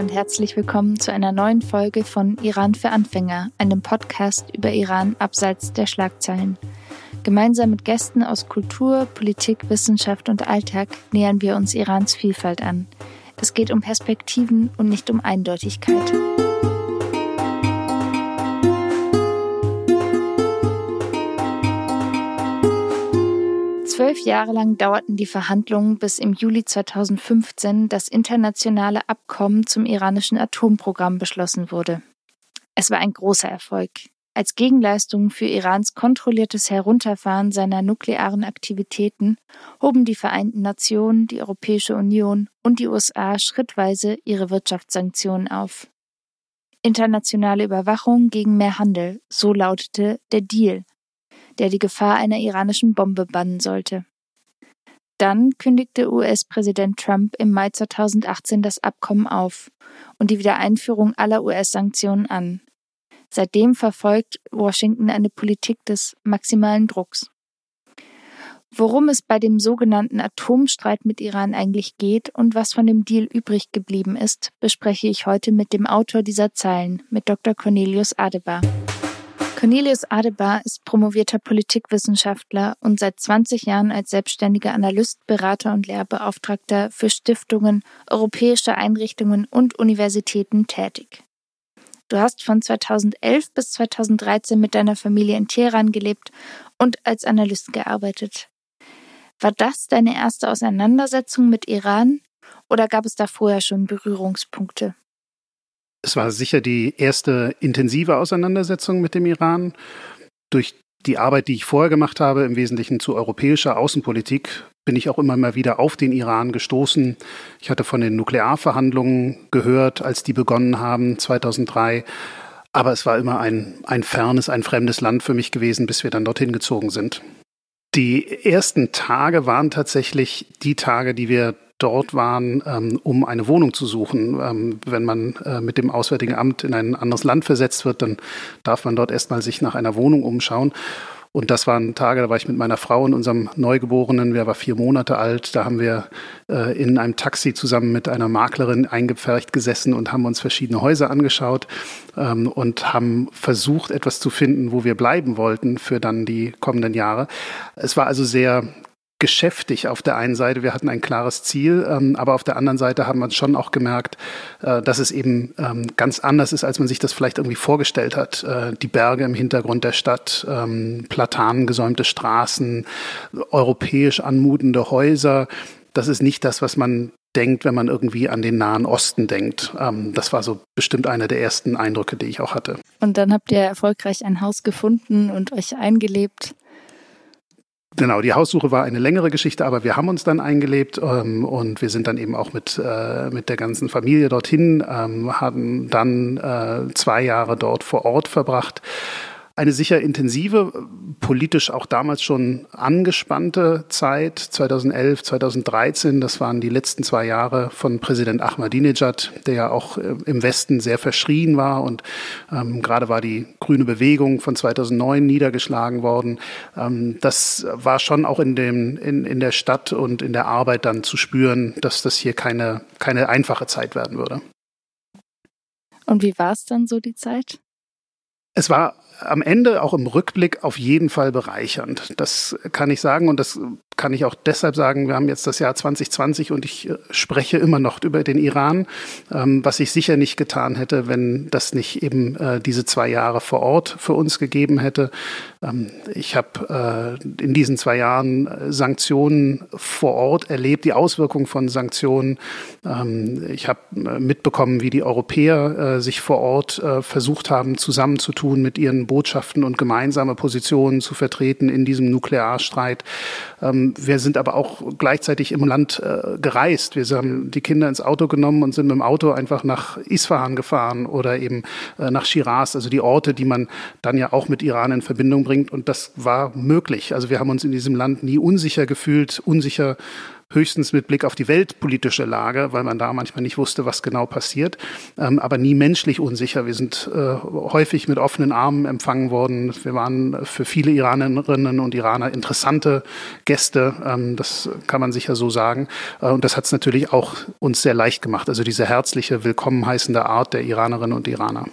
Und herzlich willkommen zu einer neuen Folge von Iran für Anfänger, einem Podcast über Iran abseits der Schlagzeilen. Gemeinsam mit Gästen aus Kultur, Politik, Wissenschaft und Alltag nähern wir uns Irans Vielfalt an. Es geht um Perspektiven und nicht um Eindeutigkeit. Zwölf Jahre lang dauerten die Verhandlungen, bis im Juli 2015 das internationale Abkommen zum iranischen Atomprogramm beschlossen wurde. Es war ein großer Erfolg. Als Gegenleistung für Irans kontrolliertes Herunterfahren seiner nuklearen Aktivitäten hoben die Vereinten Nationen, die Europäische Union und die USA schrittweise ihre Wirtschaftssanktionen auf. Internationale Überwachung gegen mehr Handel, so lautete der Deal, der die Gefahr einer iranischen Bombe bannen sollte. Dann kündigte US-Präsident Trump im Mai 2018 das Abkommen auf und die Wiedereinführung aller US-Sanktionen an. Seitdem verfolgt Washington eine Politik des maximalen Drucks. Worum es bei dem sogenannten Atomstreit mit Iran eigentlich geht und was von dem Deal übrig geblieben ist, bespreche ich heute mit dem Autor dieser Zeilen, mit Dr. Cornelius Adebar. Cornelius Adebar ist promovierter Politikwissenschaftler und seit 20 Jahren als selbstständiger Analyst, Berater und Lehrbeauftragter für Stiftungen, europäische Einrichtungen und Universitäten tätig. Du hast von 2011 bis 2013 mit deiner Familie in Teheran gelebt und als Analyst gearbeitet. War das deine erste Auseinandersetzung mit Iran oder gab es da vorher schon Berührungspunkte? Es war sicher die erste intensive Auseinandersetzung mit dem Iran. Durch die Arbeit, die ich vorher gemacht habe, im Wesentlichen zu europäischer Außenpolitik, bin ich auch immer mal wieder auf den Iran gestoßen. Ich hatte von den Nuklearverhandlungen gehört, als die begonnen haben, 2003. Aber es war immer ein, ein fernes, ein fremdes Land für mich gewesen, bis wir dann dorthin gezogen sind. Die ersten Tage waren tatsächlich die Tage, die wir dort waren, ähm, um eine Wohnung zu suchen. Ähm, wenn man äh, mit dem Auswärtigen Amt in ein anderes Land versetzt wird, dann darf man dort erstmal sich nach einer Wohnung umschauen. Und das waren Tage, da war ich mit meiner Frau und unserem Neugeborenen, der war vier Monate alt. Da haben wir äh, in einem Taxi zusammen mit einer Maklerin eingepfercht gesessen und haben uns verschiedene Häuser angeschaut ähm, und haben versucht, etwas zu finden, wo wir bleiben wollten für dann die kommenden Jahre. Es war also sehr geschäftig auf der einen Seite. Wir hatten ein klares Ziel, ähm, aber auf der anderen Seite haben wir schon auch gemerkt, äh, dass es eben ähm, ganz anders ist, als man sich das vielleicht irgendwie vorgestellt hat. Äh, die Berge im Hintergrund der Stadt, ähm, platanengesäumte Straßen, europäisch anmutende Häuser. Das ist nicht das, was man denkt, wenn man irgendwie an den Nahen Osten denkt. Ähm, das war so bestimmt einer der ersten Eindrücke, die ich auch hatte. Und dann habt ihr erfolgreich ein Haus gefunden und euch eingelebt. Genau, die Haussuche war eine längere Geschichte, aber wir haben uns dann eingelebt ähm, und wir sind dann eben auch mit, äh, mit der ganzen Familie dorthin, ähm, haben dann äh, zwei Jahre dort vor Ort verbracht eine sicher intensive, politisch auch damals schon angespannte Zeit, 2011, 2013. Das waren die letzten zwei Jahre von Präsident Ahmadinejad, der ja auch äh, im Westen sehr verschrien war. Und ähm, gerade war die grüne Bewegung von 2009 niedergeschlagen worden. Ähm, das war schon auch in, dem, in, in der Stadt und in der Arbeit dann zu spüren, dass das hier keine, keine einfache Zeit werden würde. Und wie war es dann so die Zeit? Es war am Ende auch im Rückblick auf jeden Fall bereichernd. Das kann ich sagen und das kann ich auch deshalb sagen, wir haben jetzt das Jahr 2020 und ich äh, spreche immer noch über den Iran, ähm, was ich sicher nicht getan hätte, wenn das nicht eben äh, diese zwei Jahre vor Ort für uns gegeben hätte. Ähm, ich habe äh, in diesen zwei Jahren Sanktionen vor Ort erlebt, die Auswirkungen von Sanktionen. Ähm, ich habe mitbekommen, wie die Europäer sich vor Ort versucht haben, zusammenzutun mit ihren Botschaften und gemeinsame Positionen zu vertreten in diesem Nuklearstreit. Ähm, wir sind aber auch gleichzeitig im Land äh, gereist. Wir haben die Kinder ins Auto genommen und sind mit dem Auto einfach nach Isfahan gefahren oder eben äh, nach Shiraz, also die Orte, die man dann ja auch mit Iran in Verbindung bringt. Und das war möglich. Also wir haben uns in diesem Land nie unsicher gefühlt, unsicher höchstens mit Blick auf die weltpolitische Lage, weil man da manchmal nicht wusste, was genau passiert, ähm, aber nie menschlich unsicher. Wir sind äh, häufig mit offenen Armen empfangen worden. Wir waren für viele Iranerinnen und Iraner interessante Gäste, ähm, das kann man sicher so sagen. Äh, und das hat es natürlich auch uns sehr leicht gemacht, also diese herzliche, willkommen heißende Art der Iranerinnen und Iraner.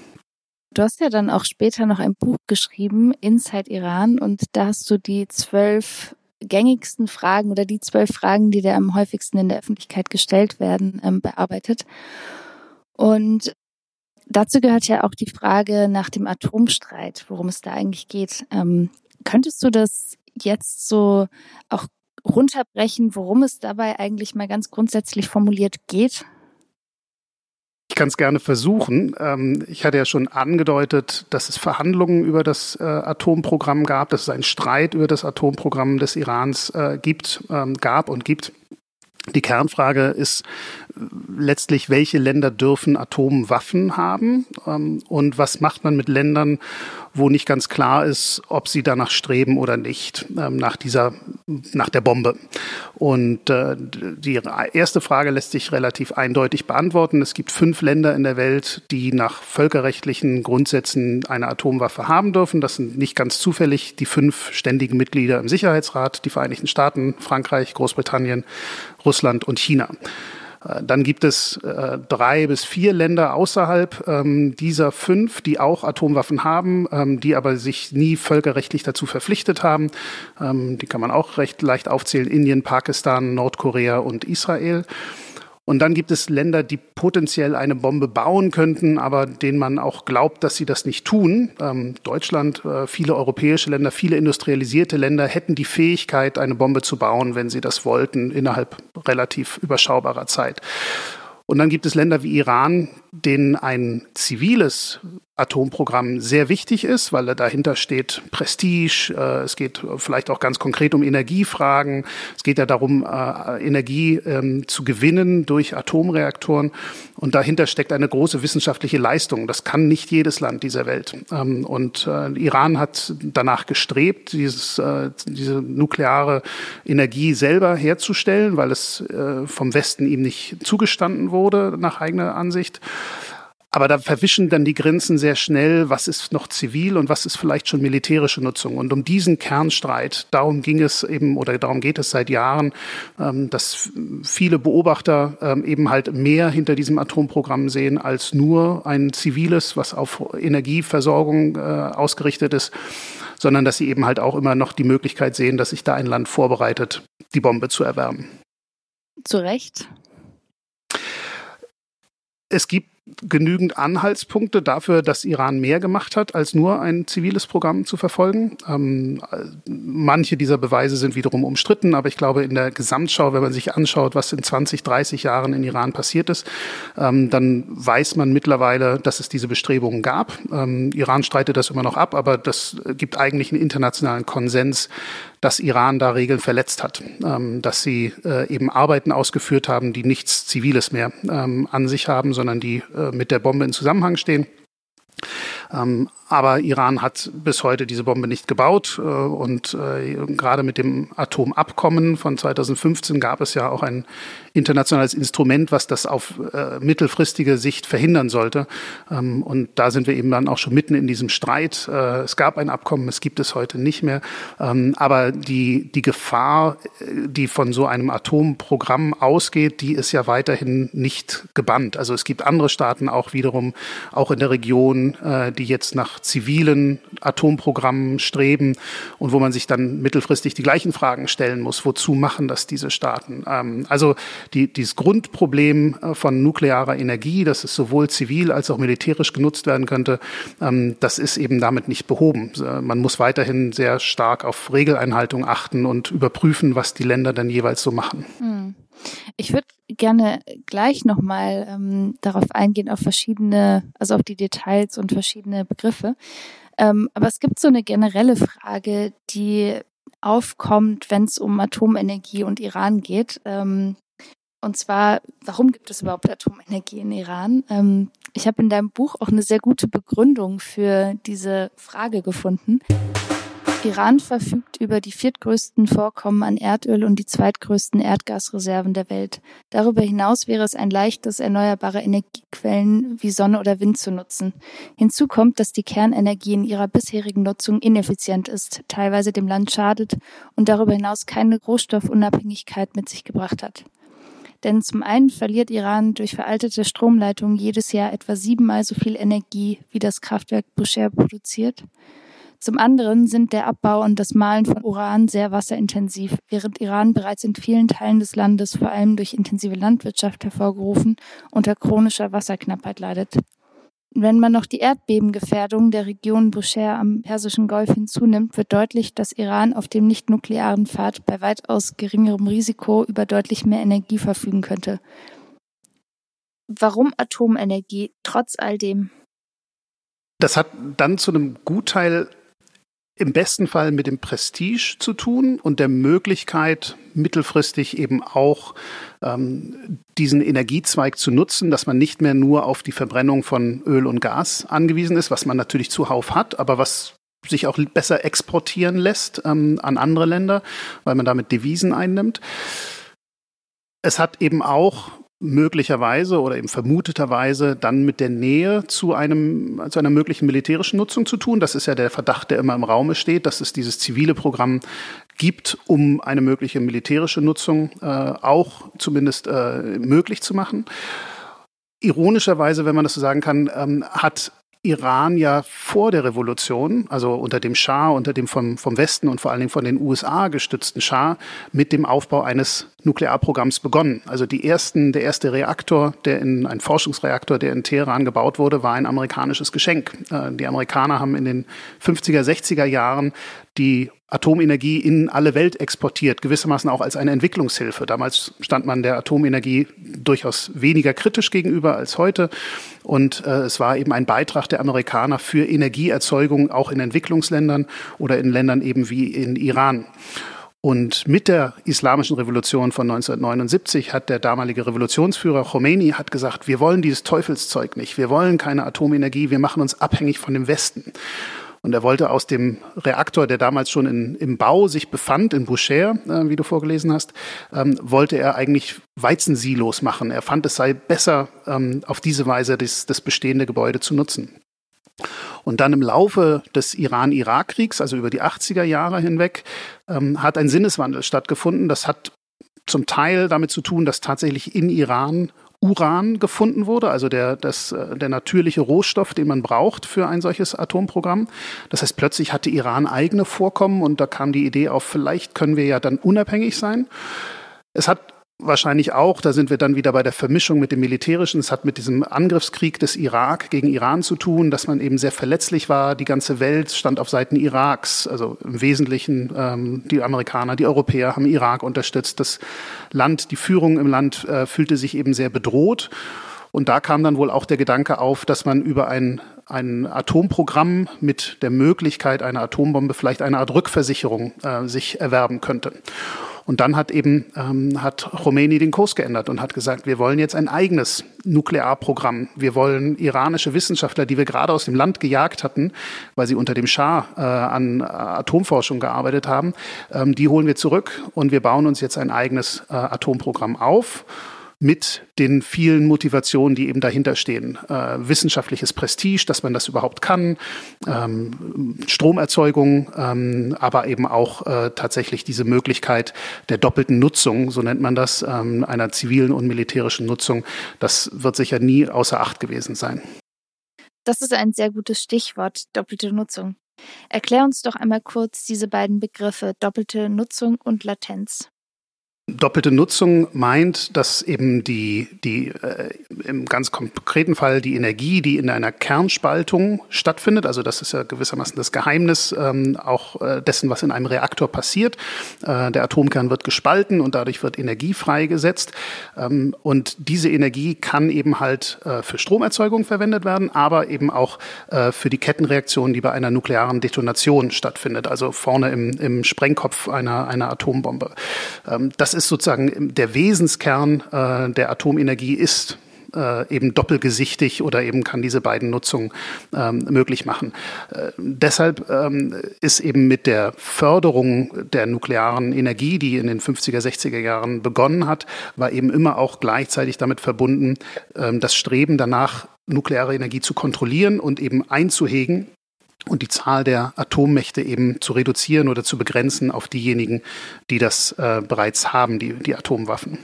Du hast ja dann auch später noch ein Buch geschrieben, Inside Iran, und da hast du die zwölf gängigsten Fragen oder die zwölf Fragen, die dir am häufigsten in der Öffentlichkeit gestellt werden, ähm, bearbeitet. Und dazu gehört ja auch die Frage nach dem Atomstreit, worum es da eigentlich geht. Ähm, könntest du das jetzt so auch runterbrechen, worum es dabei eigentlich mal ganz grundsätzlich formuliert geht? Kann es gerne versuchen. Ähm, ich hatte ja schon angedeutet, dass es Verhandlungen über das äh, Atomprogramm gab, dass es einen Streit über das Atomprogramm des Irans äh, gibt, ähm, gab und gibt. Die Kernfrage ist letztlich, welche Länder dürfen Atomwaffen haben ähm, und was macht man mit Ländern, wo nicht ganz klar ist, ob sie danach streben oder nicht, ähm, nach dieser, nach der Bombe. Und äh, die erste Frage lässt sich relativ eindeutig beantworten. Es gibt fünf Länder in der Welt, die nach völkerrechtlichen Grundsätzen eine Atomwaffe haben dürfen. Das sind nicht ganz zufällig die fünf ständigen Mitglieder im Sicherheitsrat, die Vereinigten Staaten, Frankreich, Großbritannien, Russland und China. Äh, dann gibt es äh, drei bis vier Länder außerhalb ähm, dieser fünf, die auch Atomwaffen haben, ähm, die aber sich nie völkerrechtlich dazu verpflichtet haben. Ähm, die kann man auch recht leicht aufzählen. Indien, Pakistan, Nordkorea und Israel. Und dann gibt es Länder, die potenziell eine Bombe bauen könnten, aber denen man auch glaubt, dass sie das nicht tun. Ähm, Deutschland, äh, viele europäische Länder, viele industrialisierte Länder hätten die Fähigkeit, eine Bombe zu bauen, wenn sie das wollten, innerhalb relativ überschaubarer Zeit. Und dann gibt es Länder wie Iran, denen ein ziviles Atomprogramm sehr wichtig ist, weil dahinter steht Prestige. Äh, es geht vielleicht auch ganz konkret um Energiefragen. Es geht ja darum, äh, Energie ähm, zu gewinnen durch Atomreaktoren. Und dahinter steckt eine große wissenschaftliche Leistung. Das kann nicht jedes Land dieser Welt. Ähm, und äh, Iran hat danach gestrebt, dieses, diese nukleare Energie selber herzustellen, weil es vom Westen ihm nicht zugestanden wurde, nach eigener Ansicht. Aber da verwischen dann die Grenzen sehr schnell, was ist noch zivil und was ist vielleicht schon militärische Nutzung. Und um diesen Kernstreit, darum ging es eben oder darum geht es seit Jahren, ähm, dass viele Beobachter ähm, eben halt mehr hinter diesem Atomprogramm sehen als nur ein ziviles, was auf Energieversorgung äh, ausgerichtet ist, sondern dass sie eben halt auch immer noch die Möglichkeit sehen, dass sich da ein Land vorbereitet, die Bombe zu erwärmen. Zu Recht. Es gibt genügend Anhaltspunkte dafür, dass Iran mehr gemacht hat, als nur ein ziviles Programm zu verfolgen. Ähm, manche dieser Beweise sind wiederum umstritten, aber ich glaube, in der Gesamtschau, wenn man sich anschaut, was in 20, 30 Jahren in Iran passiert ist, ähm, dann weiß man mittlerweile, dass es diese Bestrebungen gab. Ähm, Iran streitet das immer noch ab, aber das gibt eigentlich einen internationalen Konsens, dass Iran da Regeln verletzt hat, ähm, dass sie äh, eben Arbeiten ausgeführt haben, die nichts Ziviles mehr ähm, an sich haben, sondern die äh, mit der Bombe in Zusammenhang stehen. Ähm, aber Iran hat bis heute diese Bombe nicht gebaut. Äh, und äh, gerade mit dem Atomabkommen von 2015 gab es ja auch ein internationales Instrument, was das auf äh, mittelfristige Sicht verhindern sollte. Ähm, und da sind wir eben dann auch schon mitten in diesem Streit. Es gab ein Abkommen, es gibt es heute nicht mehr. Ähm, aber die, die Gefahr, die von so einem Atomprogramm ausgeht, die ist ja weiterhin nicht gebannt. Also es gibt andere Staaten auch wiederum, auch in der Region, die jetzt nach zivilen Atomprogrammen streben und wo man sich dann mittelfristig die gleichen Fragen stellen muss. Wozu machen das diese Staaten? Ähm, also die, dieses Grundproblem äh, von nuklearer Energie, dass es sowohl zivil als auch militärisch genutzt werden könnte, ähm, das ist eben damit nicht behoben. Äh, man muss weiterhin sehr stark auf Regeleinhaltung achten und überprüfen, was die Länder dann jeweils so machen. Hm. Ich würde gerne gleich nochmal ähm, darauf eingehen, auf verschiedene, also auf die Details und verschiedene Begriffe. Ähm, aber es gibt so eine generelle Frage, die aufkommt, wenn es um Atomenergie und Iran geht. Ähm, und zwar, warum gibt es überhaupt Atomenergie in Iran? Ähm, ich habe in deinem Buch auch eine sehr gute Begründung für diese Frage gefunden. Iran verfügt über die viertgrößten Vorkommen an Erdöl und die zweitgrößten Erdgasreserven der Welt. Darüber hinaus wäre es ein leichtes, erneuerbare Energiequellen wie Sonne oder Wind zu nutzen. Hinzu kommt, dass die Kernenergie in ihrer bisherigen Nutzung ineffizient ist, teilweise dem Land schadet und darüber hinaus keine Rohstoffunabhängigkeit mit sich gebracht hat. Denn zum einen verliert Iran durch veraltete Stromleitungen jedes Jahr etwa siebenmal so viel Energie, wie das Kraftwerk Bushehr produziert. Zum anderen sind der Abbau und das Mahlen von Uran sehr wasserintensiv, während Iran bereits in vielen Teilen des Landes, vor allem durch intensive Landwirtschaft hervorgerufen, unter chronischer Wasserknappheit leidet. Wenn man noch die Erdbebengefährdung der Region Bushehr am Persischen Golf hinzunimmt, wird deutlich, dass Iran auf dem nicht-nuklearen Pfad bei weitaus geringerem Risiko über deutlich mehr Energie verfügen könnte. Warum Atomenergie trotz all dem? Das hat dann zu einem Gutteil im besten Fall mit dem Prestige zu tun und der Möglichkeit, mittelfristig eben auch ähm, diesen Energiezweig zu nutzen, dass man nicht mehr nur auf die Verbrennung von Öl und Gas angewiesen ist, was man natürlich zuhauf hat, aber was sich auch besser exportieren lässt ähm, an andere Länder, weil man damit Devisen einnimmt. Es hat eben auch möglicherweise oder eben vermuteterweise dann mit der Nähe zu einem zu einer möglichen militärischen Nutzung zu tun. Das ist ja der Verdacht, der immer im Raume steht, dass es dieses zivile Programm gibt, um eine mögliche militärische Nutzung äh, auch zumindest äh, möglich zu machen. Ironischerweise, wenn man das so sagen kann, ähm, hat Iran ja vor der Revolution, also unter dem Schah, unter dem vom, vom Westen und vor allen Dingen von den USA gestützten Schah, mit dem Aufbau eines Nuklearprogramms begonnen. Also die ersten, der erste Reaktor, der in ein Forschungsreaktor, der in Teheran gebaut wurde, war ein amerikanisches Geschenk. Äh, die Amerikaner haben in den 50er, 60er Jahren die Atomenergie in alle Welt exportiert, gewissermaßen auch als eine Entwicklungshilfe. Damals stand man der Atomenergie durchaus weniger kritisch gegenüber als heute. Und äh, es war eben ein Beitrag der Amerikaner für Energieerzeugung auch in Entwicklungsländern oder in Ländern eben wie in Iran. Und mit der islamischen Revolution von 1979 hat der damalige Revolutionsführer Khomeini hat gesagt, wir wollen dieses Teufelszeug nicht, wir wollen keine Atomenergie, wir machen uns abhängig von dem Westen. Und er wollte aus dem Reaktor, der damals schon in, im Bau sich befand, in Boucher, äh, wie du vorgelesen hast, ähm, wollte er eigentlich Weizensilos machen. Er fand, es sei besser, ähm, auf diese Weise das, das bestehende Gebäude zu nutzen. Und dann im Laufe des Iran-Irak-Kriegs, also über die 80er Jahre hinweg, ähm, hat ein Sinneswandel stattgefunden. Das hat zum Teil damit zu tun, dass tatsächlich in Iran Uran gefunden wurde, also der, das, äh, der natürliche Rohstoff, den man braucht für ein solches Atomprogramm. Das heißt, plötzlich hatte Iran eigene Vorkommen und da kam die Idee auf, vielleicht können wir ja dann unabhängig sein. Es hat wahrscheinlich auch, da sind wir dann wieder bei der Vermischung mit dem Militärischen. Es hat mit diesem Angriffskrieg des Irak gegen Iran zu tun, dass man eben sehr verletzlich war. Die ganze Welt stand auf Seiten Iraks. Also im Wesentlichen ähm, die Amerikaner, die Europäer haben Irak unterstützt. Das Land, die Führung im Land äh, fühlte sich eben sehr bedroht. Und da kam dann wohl auch der Gedanke auf, dass man über ein, ein Atomprogramm mit der Möglichkeit einer Atombombe vielleicht eine Art Rückversicherung äh, sich erwerben könnte. Und dann hat eben ähm, hat Khomeini den Kurs geändert und hat gesagt, wir wollen jetzt ein eigenes Nuklearprogramm. Wir wollen iranische Wissenschaftler, die wir gerade aus dem Land gejagt hatten, weil sie unter dem Schah äh, an Atomforschung gearbeitet haben, ähm, die holen wir zurück und wir bauen uns jetzt ein eigenes äh, Atomprogramm auf mit den vielen Motivationen, die eben dahinter stehen. Äh, wissenschaftliches Prestige, dass man das überhaupt kann, ähm, Stromerzeugung, ähm, aber eben auch äh, tatsächlich diese Möglichkeit der doppelten Nutzung, so nennt man das, ähm, einer zivilen und militärischen Nutzung. Das wird sicher nie außer Acht gewesen sein. Das ist ein sehr gutes Stichwort, doppelte Nutzung. Erklär uns doch einmal kurz diese beiden Begriffe doppelte Nutzung und Latenz. Doppelte Nutzung meint, dass eben die, die äh, im ganz konkreten Fall die Energie, die in einer Kernspaltung stattfindet, also das ist ja gewissermaßen das Geheimnis ähm, auch äh, dessen, was in einem Reaktor passiert. Äh, der Atomkern wird gespalten und dadurch wird Energie freigesetzt. Ähm, und diese Energie kann eben halt äh, für Stromerzeugung verwendet werden, aber eben auch äh, für die Kettenreaktion, die bei einer nuklearen Detonation stattfindet, also vorne im, im Sprengkopf einer, einer Atombombe. Ähm, das ist sozusagen der Wesenskern äh, der Atomenergie ist äh, eben doppelgesichtig oder eben kann diese beiden Nutzungen ähm, möglich machen. Äh, deshalb ähm, ist eben mit der Förderung der nuklearen Energie, die in den 50er, 60er Jahren begonnen hat, war eben immer auch gleichzeitig damit verbunden, ähm, das Streben danach, nukleare Energie zu kontrollieren und eben einzuhegen und die Zahl der Atommächte eben zu reduzieren oder zu begrenzen auf diejenigen, die das äh, bereits haben, die, die Atomwaffen.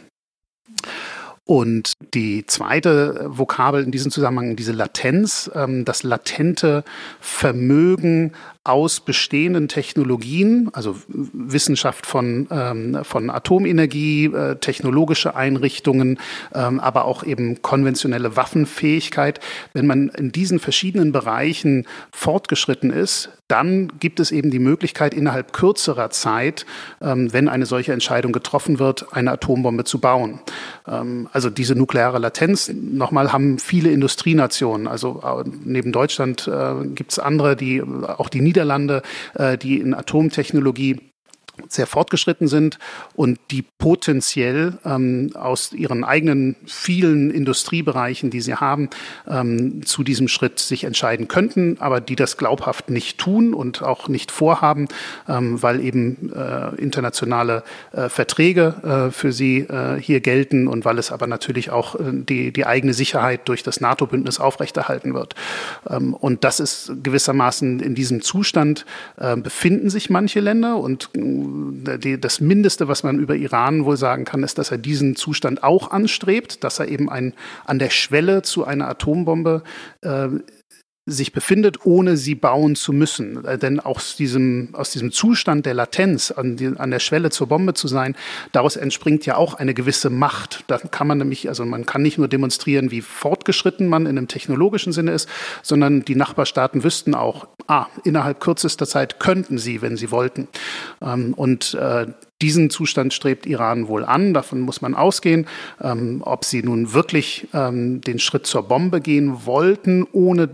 Und die zweite Vokabel in diesem Zusammenhang, diese Latenz, ähm, das latente Vermögen aus bestehenden Technologien, also Wissenschaft von, ähm, von Atomenergie, äh, technologische Einrichtungen, ähm, aber auch eben konventionelle Waffenfähigkeit. Wenn man in diesen verschiedenen Bereichen fortgeschritten ist, dann gibt es eben die Möglichkeit, innerhalb kürzerer Zeit, ähm, wenn eine solche Entscheidung getroffen wird, eine Atombombe zu bauen. Ähm, also diese nukleare Latenz, nochmal, haben viele Industrienationen. Also äh, neben Deutschland äh, gibt es andere, die auch die Niederlande, äh, die in Atomtechnologie sehr fortgeschritten sind und die potenziell ähm, aus ihren eigenen vielen Industriebereichen, die sie haben, ähm, zu diesem Schritt sich entscheiden könnten, aber die das glaubhaft nicht tun und auch nicht vorhaben, ähm, weil eben äh, internationale äh, Verträge äh, für sie äh, hier gelten und weil es aber natürlich auch äh, die, die eigene Sicherheit durch das NATO-Bündnis aufrechterhalten wird. Ähm, und das ist gewissermaßen in diesem Zustand äh, befinden sich manche Länder und die, das Mindeste, was man über Iran wohl sagen kann, ist, dass er diesen Zustand auch anstrebt, dass er eben ein, an der Schwelle zu einer Atombombe äh, sich befindet, ohne sie bauen zu müssen. Äh, denn aus diesem, aus diesem Zustand der Latenz, an, die, an der Schwelle zur Bombe zu sein, daraus entspringt ja auch eine gewisse Macht. Da kann man nämlich, also man kann nicht nur demonstrieren, wie fortgeschritten man in einem technologischen Sinne ist, sondern die Nachbarstaaten wüssten auch, ah, innerhalb kürzester Zeit könnten sie, wenn sie wollten. Ähm, und äh, diesen Zustand strebt Iran wohl an, davon muss man ausgehen. Ähm, ob sie nun wirklich ähm, den Schritt zur Bombe gehen wollten, ohne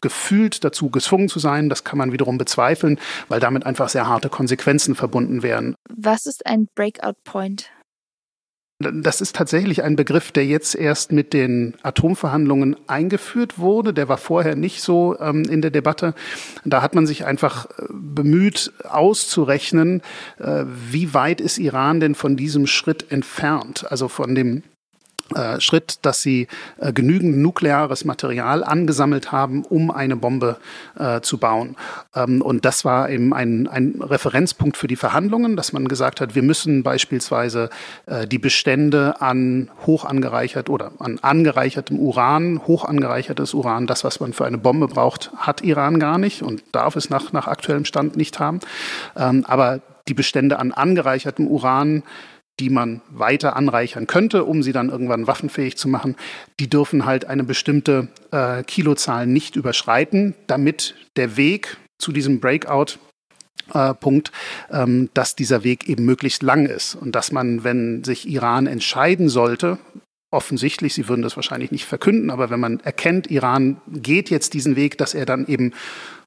gefühlt dazu gezwungen zu sein, das kann man wiederum bezweifeln, weil damit einfach sehr harte Konsequenzen verbunden wären. Was ist ein Breakout Point? Das ist tatsächlich ein Begriff, der jetzt erst mit den Atomverhandlungen eingeführt wurde. Der war vorher nicht so ähm, in der Debatte. Da hat man sich einfach äh, bemüht, auszurechnen, äh, wie weit ist Iran denn von diesem Schritt entfernt, also von dem Schritt, dass sie äh, genügend nukleares Material angesammelt haben, um eine Bombe äh, zu bauen. Ähm, und das war eben ein, ein Referenzpunkt für die Verhandlungen, dass man gesagt hat, wir müssen beispielsweise äh, die Bestände an hoch angereichert oder an angereichertem Uran, hoch angereichertes Uran, das, was man für eine Bombe braucht, hat Iran gar nicht und darf es nach, nach aktuellem Stand nicht haben. Ähm, aber die Bestände an angereichertem Uran die man weiter anreichern könnte, um sie dann irgendwann waffenfähig zu machen, die dürfen halt eine bestimmte äh, Kilozahl nicht überschreiten, damit der Weg zu diesem Breakout äh, Punkt, ähm, dass dieser Weg eben möglichst lang ist und dass man, wenn sich Iran entscheiden sollte, offensichtlich, Sie würden das wahrscheinlich nicht verkünden, aber wenn man erkennt, Iran geht jetzt diesen Weg, dass er dann eben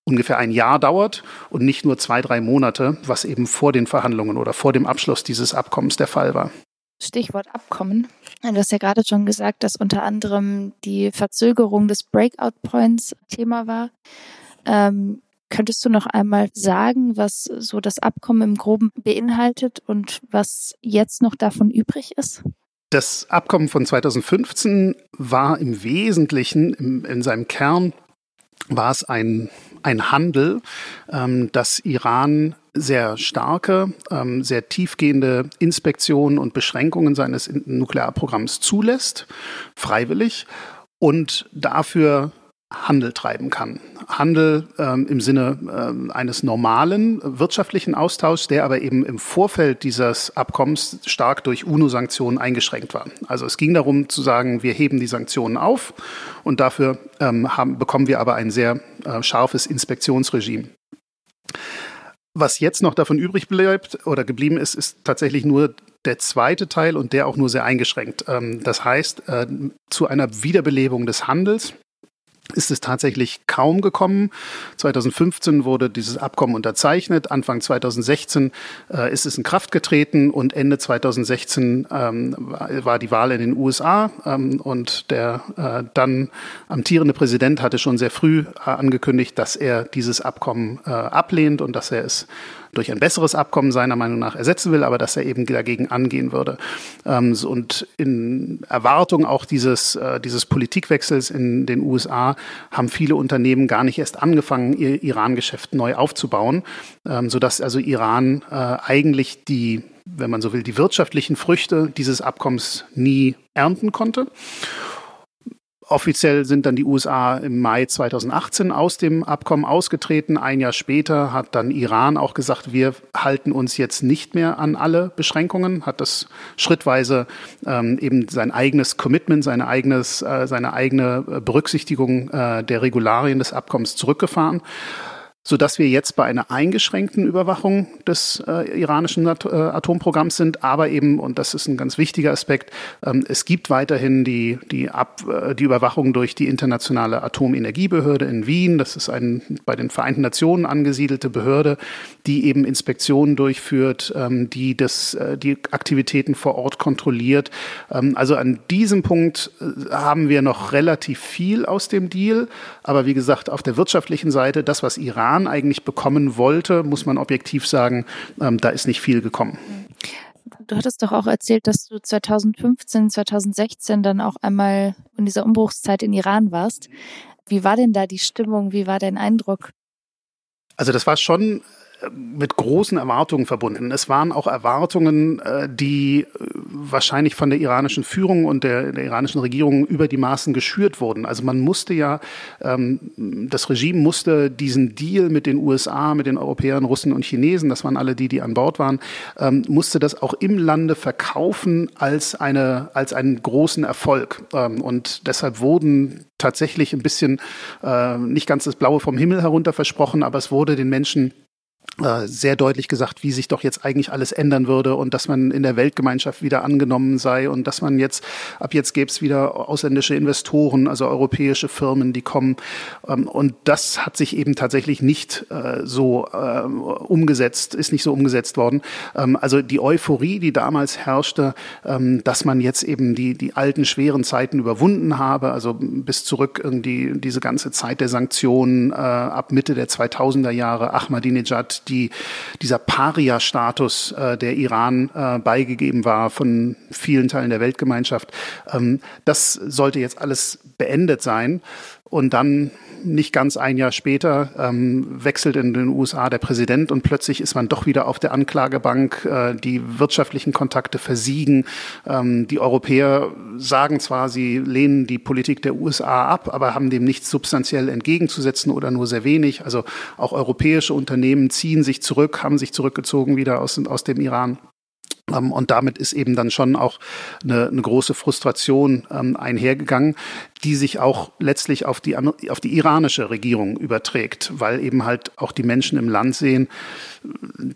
ungefähr ein Jahr dauert und nicht nur zwei, drei Monate, was eben vor den Verhandlungen oder vor dem Abschluss dieses Abkommens der Fall war. Stichwort Abkommen. Du hast ja gerade schon gesagt, dass unter anderem die Verzögerung des Breakout Points Thema war. Ähm, könntest du noch einmal sagen, was so das Abkommen im Groben beinhaltet und was jetzt noch davon übrig ist? Das Abkommen von 2015 war im Wesentlichen in, in seinem Kern war es ein, ein Handel, ähm, dass Iran sehr starke, ähm, sehr tiefgehende Inspektionen und Beschränkungen seines Nuklearprogramms zulässt, freiwillig, und dafür Handel treiben kann. Handel ähm, im Sinne ähm, eines normalen wirtschaftlichen Austauschs, der aber eben im Vorfeld dieses Abkommens stark durch UNO-Sanktionen eingeschränkt war. Also es ging darum zu sagen, wir heben die Sanktionen auf und dafür ähm, haben, bekommen wir aber ein sehr äh, scharfes Inspektionsregime. Was jetzt noch davon übrig bleibt oder geblieben ist, ist tatsächlich nur der zweite Teil und der auch nur sehr eingeschränkt. Ähm, das heißt, äh, zu einer Wiederbelebung des Handels ist es tatsächlich kaum gekommen. 2015 wurde dieses Abkommen unterzeichnet, Anfang 2016 äh, ist es in Kraft getreten und Ende 2016 ähm, war die Wahl in den USA ähm, und der äh, dann amtierende Präsident hatte schon sehr früh äh, angekündigt, dass er dieses Abkommen äh, ablehnt und dass er es durch ein besseres Abkommen seiner Meinung nach ersetzen will, aber dass er eben dagegen angehen würde. Ähm, und in Erwartung auch dieses, äh, dieses Politikwechsels in den USA haben viele Unternehmen gar nicht erst angefangen, ihr Iran-Geschäft neu aufzubauen, ähm, sodass also Iran äh, eigentlich die wenn man so will, die wirtschaftlichen Früchte dieses Abkommens nie ernten konnte. Offiziell sind dann die USA im Mai 2018 aus dem Abkommen ausgetreten. Ein Jahr später hat dann Iran auch gesagt, wir halten uns jetzt nicht mehr an alle Beschränkungen, hat das schrittweise ähm, eben sein eigenes Commitment, seine, eigenes, äh, seine eigene Berücksichtigung äh, der Regularien des Abkommens zurückgefahren sodass wir jetzt bei einer eingeschränkten Überwachung des äh, iranischen At äh, Atomprogramms sind. Aber eben, und das ist ein ganz wichtiger Aspekt, ähm, es gibt weiterhin die, die, Ab, äh, die Überwachung durch die Internationale Atomenergiebehörde in Wien. Das ist eine bei den Vereinten Nationen angesiedelte Behörde, die eben Inspektionen durchführt, ähm, die das, äh, die Aktivitäten vor Ort kontrolliert. Ähm, also an diesem Punkt haben wir noch relativ viel aus dem Deal. Aber wie gesagt, auf der wirtschaftlichen Seite, das, was Iran Iran eigentlich bekommen wollte, muss man objektiv sagen, ähm, da ist nicht viel gekommen. Du hattest doch auch erzählt, dass du 2015, 2016 dann auch einmal in dieser Umbruchszeit in Iran warst. Wie war denn da die Stimmung? Wie war dein Eindruck? Also das war schon mit großen Erwartungen verbunden. Es waren auch Erwartungen, äh, die äh, wahrscheinlich von der iranischen Führung und der, der iranischen Regierung über die Maßen geschürt wurden. Also man musste ja, ähm, das Regime musste diesen Deal mit den USA, mit den Europäern, Russen und Chinesen, das waren alle die, die an Bord waren, ähm, musste das auch im Lande verkaufen als eine, als einen großen Erfolg. Ähm, und deshalb wurden tatsächlich ein bisschen, äh, nicht ganz das Blaue vom Himmel herunter versprochen, aber es wurde den Menschen sehr deutlich gesagt, wie sich doch jetzt eigentlich alles ändern würde und dass man in der Weltgemeinschaft wieder angenommen sei und dass man jetzt, ab jetzt gäbe es wieder ausländische Investoren, also europäische Firmen, die kommen. Ähm, und das hat sich eben tatsächlich nicht äh, so äh, umgesetzt, ist nicht so umgesetzt worden. Ähm, also die Euphorie, die damals herrschte, ähm, dass man jetzt eben die, die alten schweren Zeiten überwunden habe, also bis zurück irgendwie diese ganze Zeit der Sanktionen ab Mitte der 2000er Jahre, Ahmadinejad, die, dieser Paria-Status, äh, der Iran äh, beigegeben war von vielen Teilen der Weltgemeinschaft, ähm, das sollte jetzt alles beendet sein. Und dann nicht ganz ein Jahr später ähm, wechselt in den USA der Präsident und plötzlich ist man doch wieder auf der Anklagebank. Äh, die wirtschaftlichen Kontakte versiegen. Ähm, die Europäer sagen zwar, sie lehnen die Politik der USA ab, aber haben dem nichts substanziell entgegenzusetzen oder nur sehr wenig. Also auch europäische Unternehmen ziehen sich zurück, haben sich zurückgezogen wieder aus, aus dem Iran. Ähm, und damit ist eben dann schon auch eine, eine große Frustration ähm, einhergegangen, die sich auch letztlich auf die, auf die iranische Regierung überträgt, weil eben halt auch die Menschen im Land sehen,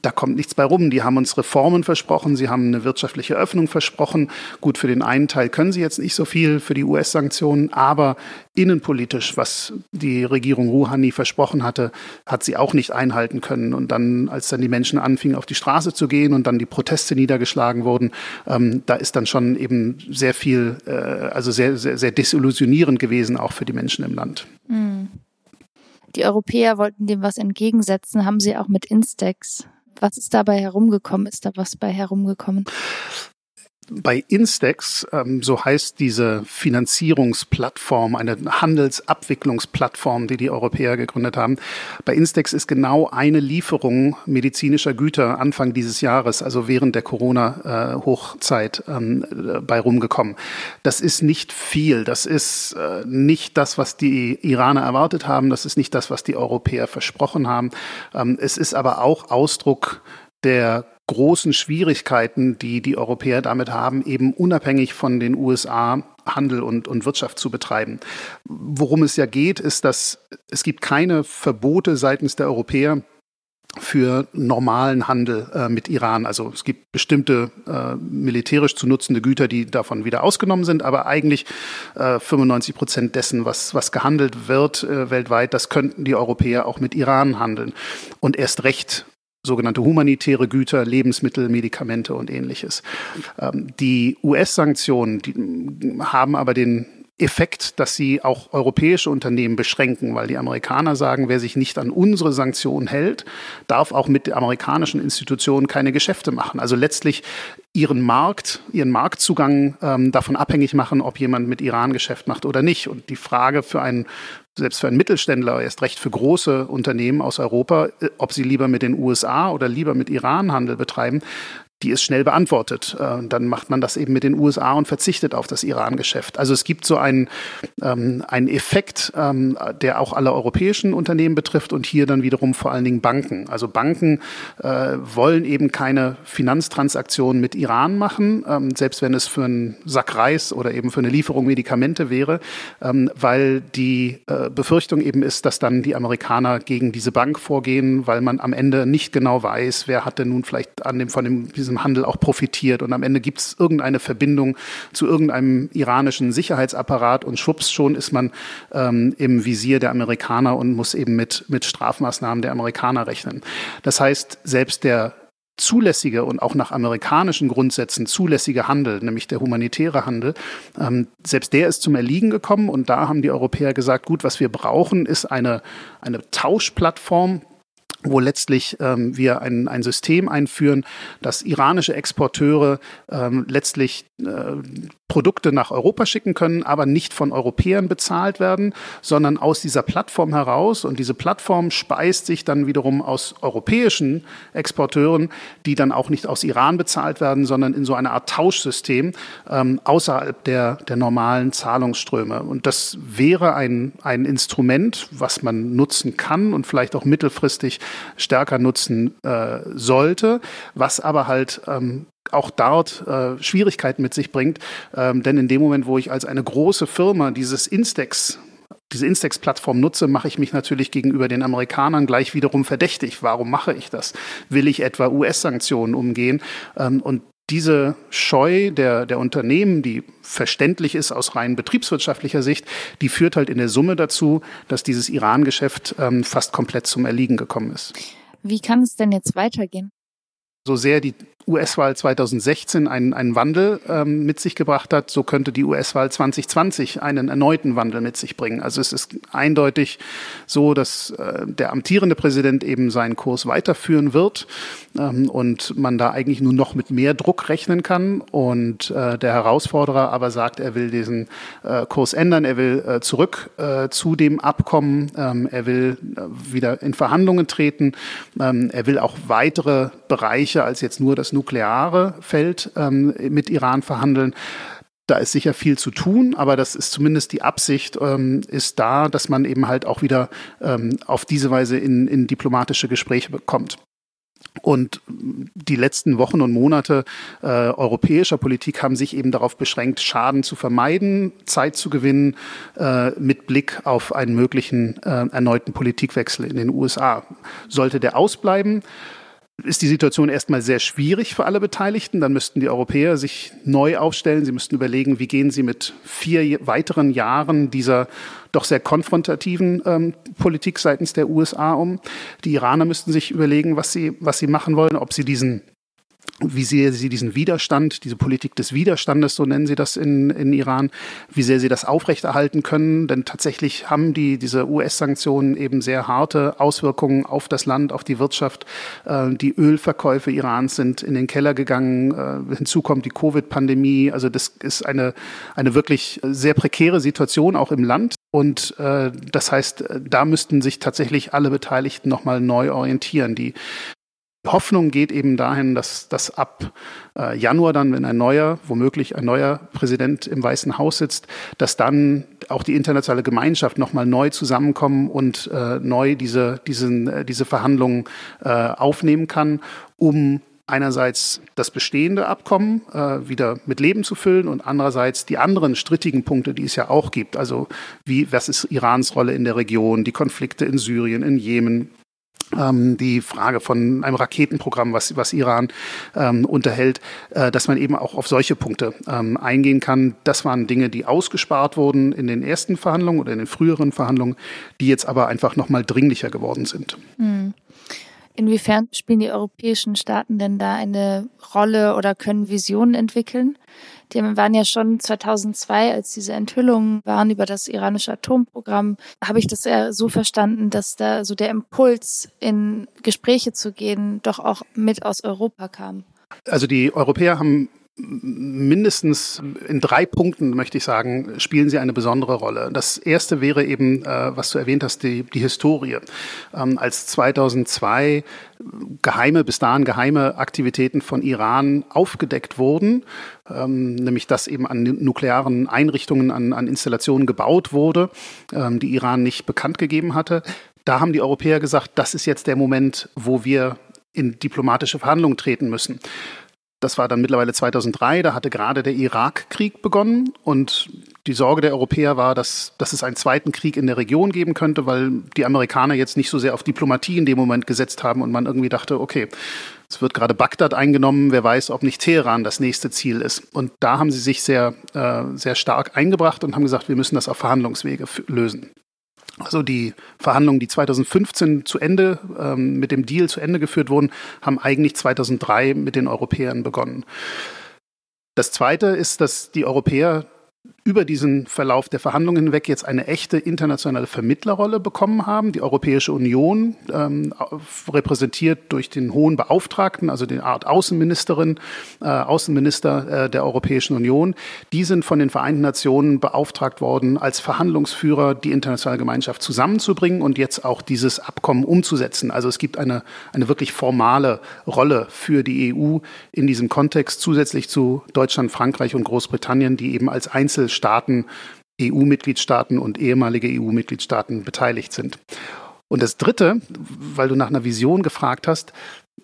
da kommt nichts bei rum. Die haben uns Reformen versprochen, sie haben eine wirtschaftliche Öffnung versprochen. Gut, für den einen Teil können sie jetzt nicht so viel für die US-Sanktionen, aber innenpolitisch, was die Regierung Rouhani versprochen hatte, hat sie auch nicht einhalten können. Und dann, als dann die Menschen anfingen, auf die Straße zu gehen und dann die Proteste niedergeschlagen wurden, ähm, da ist dann schon eben sehr viel, äh, also sehr, sehr, sehr desillusionierend gewesen, auch für die Menschen im Land. Mhm. Die Europäer wollten dem was entgegensetzen, haben sie auch mit Instex. Was ist dabei herumgekommen? Ist da was bei herumgekommen? Bei Instex, ähm, so heißt diese Finanzierungsplattform, eine Handelsabwicklungsplattform, die die Europäer gegründet haben. Bei Instex ist genau eine Lieferung medizinischer Güter Anfang dieses Jahres, also während der Corona-Hochzeit, ähm, bei rumgekommen. Das ist nicht viel. Das ist äh, nicht das, was die Iraner erwartet haben. Das ist nicht das, was die Europäer versprochen haben. Ähm, es ist aber auch Ausdruck der großen Schwierigkeiten, die die Europäer damit haben, eben unabhängig von den USA Handel und, und Wirtschaft zu betreiben. Worum es ja geht, ist, dass es gibt keine Verbote seitens der Europäer, für normalen Handel äh, mit Iran. Also es gibt bestimmte äh, militärisch zu nutzende Güter, die davon wieder ausgenommen sind, aber eigentlich äh, 95 Prozent dessen, was, was gehandelt wird äh, weltweit, das könnten die Europäer auch mit Iran handeln. Und erst recht sogenannte humanitäre Güter, Lebensmittel, Medikamente und ähnliches. Ähm, die US-Sanktionen haben aber den Effekt, dass sie auch europäische Unternehmen beschränken, weil die Amerikaner sagen, wer sich nicht an unsere Sanktionen hält, darf auch mit amerikanischen Institutionen keine Geschäfte machen. Also letztlich ihren Markt, ihren Marktzugang ähm, davon abhängig machen, ob jemand mit Iran Geschäft macht oder nicht. Und die Frage für einen selbst für einen Mittelständler, erst recht für große Unternehmen aus Europa, äh, ob sie lieber mit den USA oder lieber mit Iran Handel betreiben, die ist schnell beantwortet. Äh, dann macht man das eben mit den USA und verzichtet auf das Iran-Geschäft. Also es gibt so einen, ähm, einen Effekt, ähm, der auch alle europäischen Unternehmen betrifft und hier dann wiederum vor allen Dingen Banken. Also Banken äh, wollen eben keine Finanztransaktionen mit Iran machen, ähm, selbst wenn es für einen Sack Reis oder eben für eine Lieferung Medikamente wäre, ähm, weil die äh, Befürchtung eben ist, dass dann die Amerikaner gegen diese Bank vorgehen, weil man am Ende nicht genau weiß, wer hat denn nun vielleicht an dem von dem diesem diesem Handel auch profitiert. Und am Ende gibt es irgendeine Verbindung zu irgendeinem iranischen Sicherheitsapparat und schwupps schon ist man ähm, im Visier der Amerikaner und muss eben mit, mit Strafmaßnahmen der Amerikaner rechnen. Das heißt, selbst der zulässige und auch nach amerikanischen Grundsätzen zulässige Handel, nämlich der humanitäre Handel, ähm, selbst der ist zum Erliegen gekommen und da haben die Europäer gesagt, gut, was wir brauchen, ist eine, eine Tauschplattform, wo letztlich ähm, wir ein, ein System einführen, dass iranische Exporteure ähm, letztlich äh, Produkte nach Europa schicken können, aber nicht von Europäern bezahlt werden, sondern aus dieser Plattform heraus. Und diese Plattform speist sich dann wiederum aus europäischen Exporteuren, die dann auch nicht aus Iran bezahlt werden, sondern in so eine Art Tauschsystem ähm, außerhalb der, der normalen Zahlungsströme. Und das wäre ein, ein Instrument, was man nutzen kann und vielleicht auch mittelfristig stärker nutzen äh, sollte, was aber halt ähm, auch dort äh, Schwierigkeiten mit sich bringt. Ähm, denn in dem Moment, wo ich als eine große Firma dieses Instex diese Instex-Plattform nutze, mache ich mich natürlich gegenüber den Amerikanern gleich wiederum verdächtig. Warum mache ich das? Will ich etwa US-Sanktionen umgehen? Ähm, und diese Scheu der, der Unternehmen, die verständlich ist aus rein betriebswirtschaftlicher Sicht, die führt halt in der Summe dazu, dass dieses Iran-Geschäft ähm, fast komplett zum Erliegen gekommen ist. Wie kann es denn jetzt weitergehen? So sehr die US-Wahl 2016 einen, einen Wandel ähm, mit sich gebracht hat, so könnte die US-Wahl 2020 einen erneuten Wandel mit sich bringen. Also es ist eindeutig so, dass äh, der amtierende Präsident eben seinen Kurs weiterführen wird ähm, und man da eigentlich nur noch mit mehr Druck rechnen kann. Und äh, der Herausforderer aber sagt, er will diesen äh, Kurs ändern, er will äh, zurück äh, zu dem Abkommen, ähm, er will äh, wieder in Verhandlungen treten, ähm, er will auch weitere Bereiche als jetzt nur das nukleare Feld ähm, mit Iran verhandeln. Da ist sicher viel zu tun, aber das ist zumindest die Absicht, ähm, ist da, dass man eben halt auch wieder ähm, auf diese Weise in, in diplomatische Gespräche kommt. Und die letzten Wochen und Monate äh, europäischer Politik haben sich eben darauf beschränkt, Schaden zu vermeiden, Zeit zu gewinnen, äh, mit Blick auf einen möglichen äh, erneuten Politikwechsel in den USA. Sollte der ausbleiben, ist die Situation erstmal sehr schwierig für alle Beteiligten. Dann müssten die Europäer sich neu aufstellen. Sie müssten überlegen, wie gehen sie mit vier weiteren Jahren dieser doch sehr konfrontativen ähm, Politik seitens der USA um. Die Iraner müssten sich überlegen, was sie, was sie machen wollen, ob sie diesen wie sehr sie diesen Widerstand, diese Politik des Widerstandes, so nennen sie das in, in Iran, wie sehr sie das aufrechterhalten können. Denn tatsächlich haben die, diese US-Sanktionen eben sehr harte Auswirkungen auf das Land, auf die Wirtschaft. Äh, die Ölverkäufe Irans sind in den Keller gegangen. Äh, hinzu kommt die Covid-Pandemie. Also das ist eine, eine wirklich sehr prekäre Situation auch im Land. Und äh, das heißt, da müssten sich tatsächlich alle Beteiligten nochmal neu orientieren. Die Hoffnung geht eben dahin, dass, dass ab äh, Januar dann, wenn ein neuer, womöglich ein neuer Präsident im Weißen Haus sitzt, dass dann auch die internationale Gemeinschaft nochmal neu zusammenkommen und äh, neu diese, diesen, äh, diese Verhandlungen äh, aufnehmen kann, um einerseits das bestehende Abkommen äh, wieder mit Leben zu füllen und andererseits die anderen strittigen Punkte, die es ja auch gibt. Also wie, was ist Irans Rolle in der Region, die Konflikte in Syrien, in Jemen, ähm, die Frage von einem Raketenprogramm, was, was Iran ähm, unterhält, äh, dass man eben auch auf solche Punkte ähm, eingehen kann. Das waren Dinge, die ausgespart wurden in den ersten Verhandlungen oder in den früheren Verhandlungen, die jetzt aber einfach nochmal dringlicher geworden sind. Mhm. Inwiefern spielen die europäischen Staaten denn da eine Rolle oder können Visionen entwickeln? Die waren ja schon 2002, als diese Enthüllungen waren über das iranische Atomprogramm, habe ich das ja so verstanden, dass da so der Impuls, in Gespräche zu gehen, doch auch mit aus Europa kam. Also die Europäer haben mindestens in drei Punkten, möchte ich sagen, spielen sie eine besondere Rolle. Das erste wäre eben, äh, was du erwähnt hast, die, die Historie. Ähm, als 2002 geheime, bis dahin geheime Aktivitäten von Iran aufgedeckt wurden, ähm, nämlich dass eben an nuklearen Einrichtungen, an, an Installationen gebaut wurde, ähm, die Iran nicht bekannt gegeben hatte. Da haben die Europäer gesagt, das ist jetzt der Moment, wo wir in diplomatische Verhandlungen treten müssen. Das war dann mittlerweile 2003, da hatte gerade der Irakkrieg begonnen und die Sorge der Europäer war, dass, dass es einen zweiten Krieg in der Region geben könnte, weil die Amerikaner jetzt nicht so sehr auf Diplomatie in dem Moment gesetzt haben und man irgendwie dachte, okay, es wird gerade Bagdad eingenommen, wer weiß, ob nicht Teheran das nächste Ziel ist. Und da haben sie sich sehr, äh, sehr stark eingebracht und haben gesagt, wir müssen das auf Verhandlungswege lösen. Also die Verhandlungen, die 2015 zu Ende ähm, mit dem Deal zu Ende geführt wurden, haben eigentlich 2003 mit den Europäern begonnen. Das Zweite ist, dass die Europäer über diesen Verlauf der Verhandlungen hinweg jetzt eine echte internationale Vermittlerrolle bekommen haben. Die Europäische Union, ähm, repräsentiert durch den hohen Beauftragten, also den Art Außenministerin, äh, Außenminister äh, der Europäischen Union, die sind von den Vereinten Nationen beauftragt worden, als Verhandlungsführer die internationale Gemeinschaft zusammenzubringen und jetzt auch dieses Abkommen umzusetzen. Also es gibt eine, eine wirklich formale Rolle für die EU in diesem Kontext, zusätzlich zu Deutschland, Frankreich und Großbritannien, die eben als Einzel Staaten, EU-Mitgliedstaaten und ehemalige EU-Mitgliedstaaten beteiligt sind. Und das Dritte, weil du nach einer Vision gefragt hast,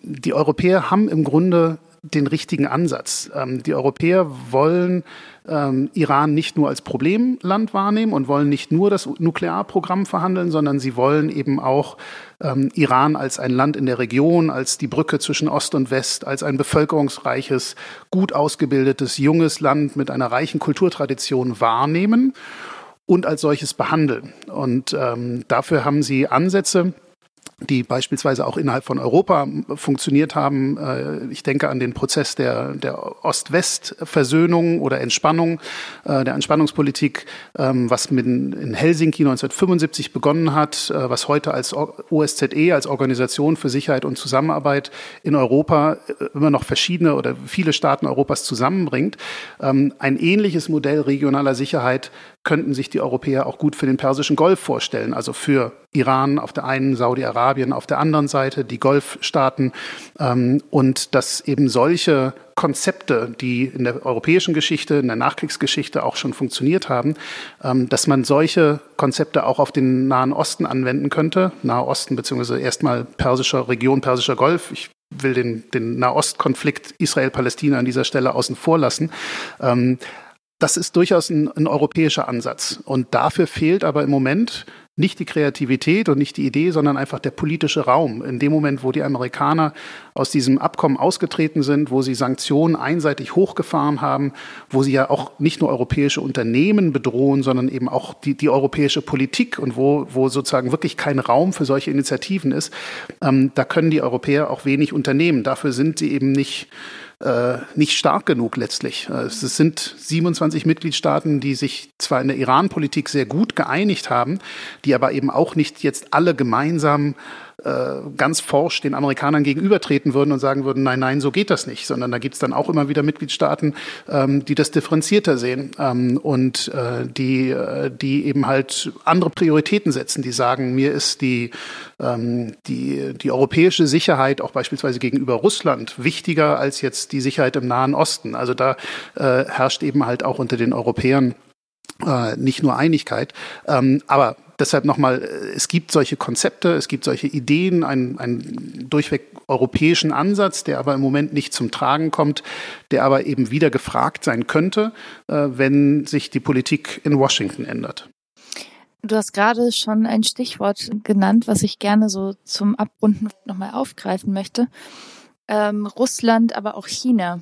die Europäer haben im Grunde den richtigen Ansatz. Ähm, die Europäer wollen ähm, Iran nicht nur als Problemland wahrnehmen und wollen nicht nur das Nuklearprogramm verhandeln, sondern sie wollen eben auch ähm, Iran als ein Land in der Region, als die Brücke zwischen Ost und West, als ein bevölkerungsreiches, gut ausgebildetes, junges Land mit einer reichen Kulturtradition wahrnehmen und als solches behandeln. Und ähm, dafür haben sie Ansätze, die beispielsweise auch innerhalb von Europa funktioniert haben. Äh, ich denke an den Prozess der, der Ost-West-Versöhnung oder Entspannung, äh, der Entspannungspolitik, ähm, was mit in Helsinki 1975 begonnen hat, äh, was heute als OSZE, als Organisation für Sicherheit und Zusammenarbeit in Europa immer noch verschiedene oder viele Staaten Europas zusammenbringt. Ähm, ein ähnliches Modell regionaler Sicherheit könnten sich die Europäer auch gut für den Persischen Golf vorstellen, also für Iran auf der einen, Saudi-Arabien auf der anderen Seite, die Golfstaaten ähm, und dass eben solche Konzepte, die in der europäischen Geschichte, in der Nachkriegsgeschichte auch schon funktioniert haben, ähm, dass man solche Konzepte auch auf den Nahen Osten anwenden könnte. Nahe Osten beziehungsweise erstmal persischer Region, persischer Golf. Ich will den, den Nahostkonflikt Israel-Palästina an dieser Stelle außen vor lassen. Ähm, das ist durchaus ein, ein europäischer Ansatz. Und dafür fehlt aber im Moment nicht die Kreativität und nicht die Idee, sondern einfach der politische Raum. In dem Moment, wo die Amerikaner aus diesem Abkommen ausgetreten sind, wo sie Sanktionen einseitig hochgefahren haben, wo sie ja auch nicht nur europäische Unternehmen bedrohen, sondern eben auch die, die europäische Politik und wo, wo sozusagen wirklich kein Raum für solche Initiativen ist, ähm, da können die Europäer auch wenig unternehmen. Dafür sind sie eben nicht äh, nicht stark genug letztlich. Äh, es sind 27 Mitgliedstaaten, die sich zwar in der Iran-Politik sehr gut geeinigt haben, die aber eben auch nicht jetzt alle gemeinsam ganz forsch den Amerikanern gegenübertreten würden und sagen würden, nein, nein, so geht das nicht, sondern da gibt es dann auch immer wieder Mitgliedstaaten, ähm, die das differenzierter sehen ähm, und äh, die, äh, die eben halt andere Prioritäten setzen, die sagen, mir ist die, ähm, die, die europäische Sicherheit auch beispielsweise gegenüber Russland wichtiger als jetzt die Sicherheit im Nahen Osten. Also da äh, herrscht eben halt auch unter den Europäern äh, nicht nur Einigkeit. Ähm, aber deshalb nochmal, es gibt solche Konzepte, es gibt solche Ideen, einen, einen durchweg europäischen Ansatz, der aber im Moment nicht zum Tragen kommt, der aber eben wieder gefragt sein könnte, äh, wenn sich die Politik in Washington ändert. Du hast gerade schon ein Stichwort genannt, was ich gerne so zum Abrunden nochmal aufgreifen möchte. Ähm, Russland, aber auch China.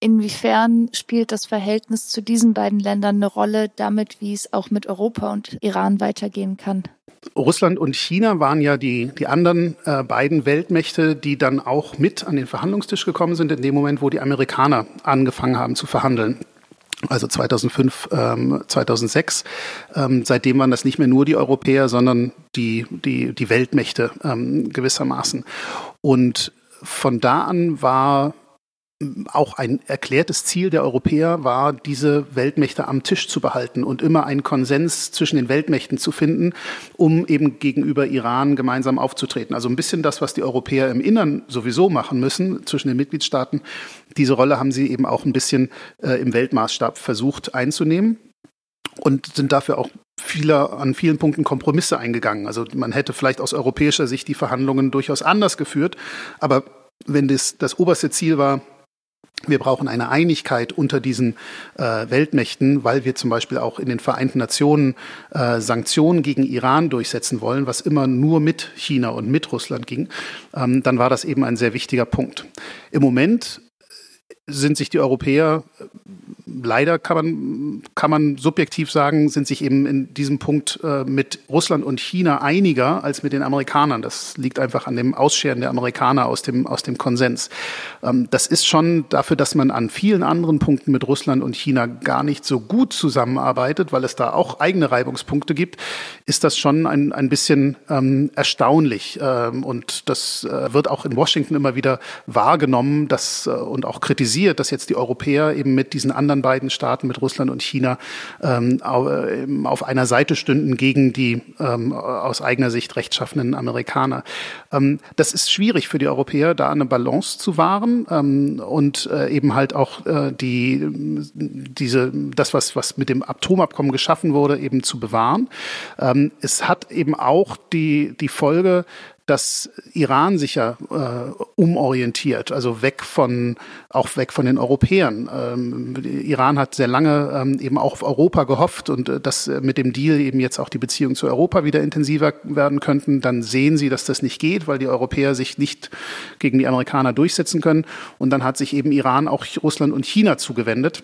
Inwiefern spielt das Verhältnis zu diesen beiden Ländern eine Rolle damit, wie es auch mit Europa und Iran weitergehen kann? Russland und China waren ja die, die anderen äh, beiden Weltmächte, die dann auch mit an den Verhandlungstisch gekommen sind, in dem Moment, wo die Amerikaner angefangen haben zu verhandeln. Also 2005, ähm, 2006. Ähm, seitdem waren das nicht mehr nur die Europäer, sondern die, die, die Weltmächte ähm, gewissermaßen. Und von da an war auch ein erklärtes Ziel der Europäer war, diese Weltmächte am Tisch zu behalten und immer einen Konsens zwischen den Weltmächten zu finden, um eben gegenüber Iran gemeinsam aufzutreten. Also ein bisschen das, was die Europäer im Innern sowieso machen müssen zwischen den Mitgliedstaaten. Diese Rolle haben sie eben auch ein bisschen äh, im Weltmaßstab versucht einzunehmen und sind dafür auch viele, an vielen Punkten Kompromisse eingegangen. Also man hätte vielleicht aus europäischer Sicht die Verhandlungen durchaus anders geführt, aber wenn das, das oberste Ziel war, wir brauchen eine Einigkeit unter diesen äh, Weltmächten, weil wir zum Beispiel auch in den Vereinten Nationen äh, Sanktionen gegen Iran durchsetzen wollen, was immer nur mit China und mit Russland ging. Ähm, dann war das eben ein sehr wichtiger Punkt. Im Moment sind sich die Europäer leider kann man, kann man subjektiv sagen, sind sich eben in diesem Punkt äh, mit Russland und China einiger als mit den Amerikanern. Das liegt einfach an dem Ausscheren der Amerikaner aus dem, aus dem Konsens. Ähm, das ist schon dafür, dass man an vielen anderen Punkten mit Russland und China gar nicht so gut zusammenarbeitet, weil es da auch eigene Reibungspunkte gibt, ist das schon ein, ein bisschen ähm, erstaunlich. Ähm, und das äh, wird auch in Washington immer wieder wahrgenommen dass, äh, und auch kritisiert, dass jetzt die Europäer eben mit diesen anderen beiden Staaten, mit Russland und China, ähm, auf einer Seite stünden gegen die ähm, aus eigener Sicht rechtschaffenen Amerikaner. Ähm, das ist schwierig für die Europäer, da eine Balance zu wahren ähm, und äh, eben halt auch äh, die, diese, das, was, was mit dem Atomabkommen geschaffen wurde, eben zu bewahren. Ähm, es hat eben auch die, die Folge, dass Iran sich ja äh, umorientiert, also weg von auch weg von den Europäern. Ähm, Iran hat sehr lange ähm, eben auch auf Europa gehofft und äh, dass mit dem Deal eben jetzt auch die Beziehungen zu Europa wieder intensiver werden könnten. Dann sehen sie, dass das nicht geht, weil die Europäer sich nicht gegen die Amerikaner durchsetzen können. Und dann hat sich eben Iran auch Russland und China zugewendet.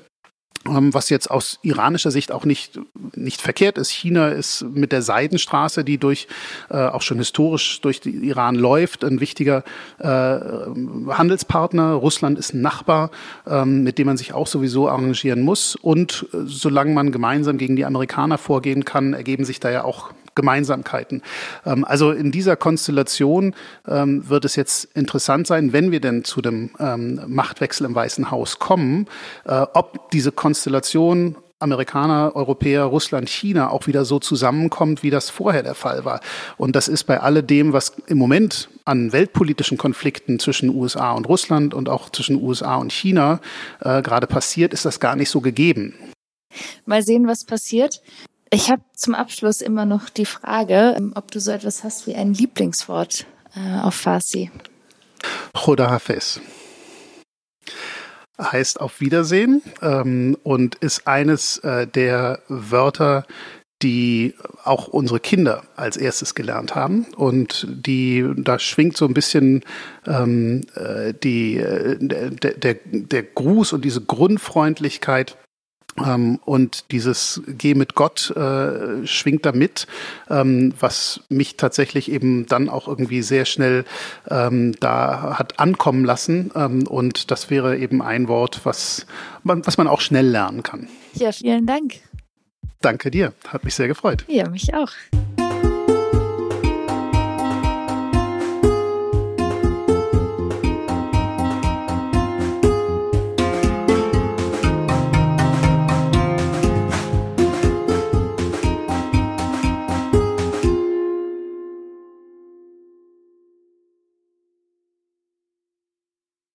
Ähm, was jetzt aus iranischer Sicht auch nicht, nicht verkehrt ist. China ist mit der Seidenstraße, die durch, äh, auch schon historisch durch Iran läuft, ein wichtiger äh, Handelspartner. Russland ist ein Nachbar, ähm, mit dem man sich auch sowieso arrangieren muss. Und äh, solange man gemeinsam gegen die Amerikaner vorgehen kann, ergeben sich da ja auch Gemeinsamkeiten. Ähm, also in dieser Konstellation ähm, wird es jetzt interessant sein, wenn wir denn zu dem ähm, Machtwechsel im Weißen Haus kommen, äh, ob diese Konstellation Amerikaner, Europäer, Russland, China auch wieder so zusammenkommt, wie das vorher der Fall war. Und das ist bei alledem, was im Moment an weltpolitischen Konflikten zwischen USA und Russland und auch zwischen USA und China äh, gerade passiert, ist das gar nicht so gegeben. Mal sehen, was passiert. Ich habe zum Abschluss immer noch die Frage, ähm, ob du so etwas hast wie ein Lieblingswort äh, auf Farsi. Choda Hafez heißt auf Wiedersehen ähm, und ist eines äh, der Wörter, die auch unsere Kinder als erstes gelernt haben und die da schwingt so ein bisschen ähm, äh, die äh, der, der, der Gruß und diese Grundfreundlichkeit ähm, und dieses Geh mit Gott äh, schwingt da mit, ähm, was mich tatsächlich eben dann auch irgendwie sehr schnell ähm, da hat ankommen lassen. Ähm, und das wäre eben ein Wort, was man, was man auch schnell lernen kann. Ja, vielen Dank. Danke dir, hat mich sehr gefreut. Ja, mich auch.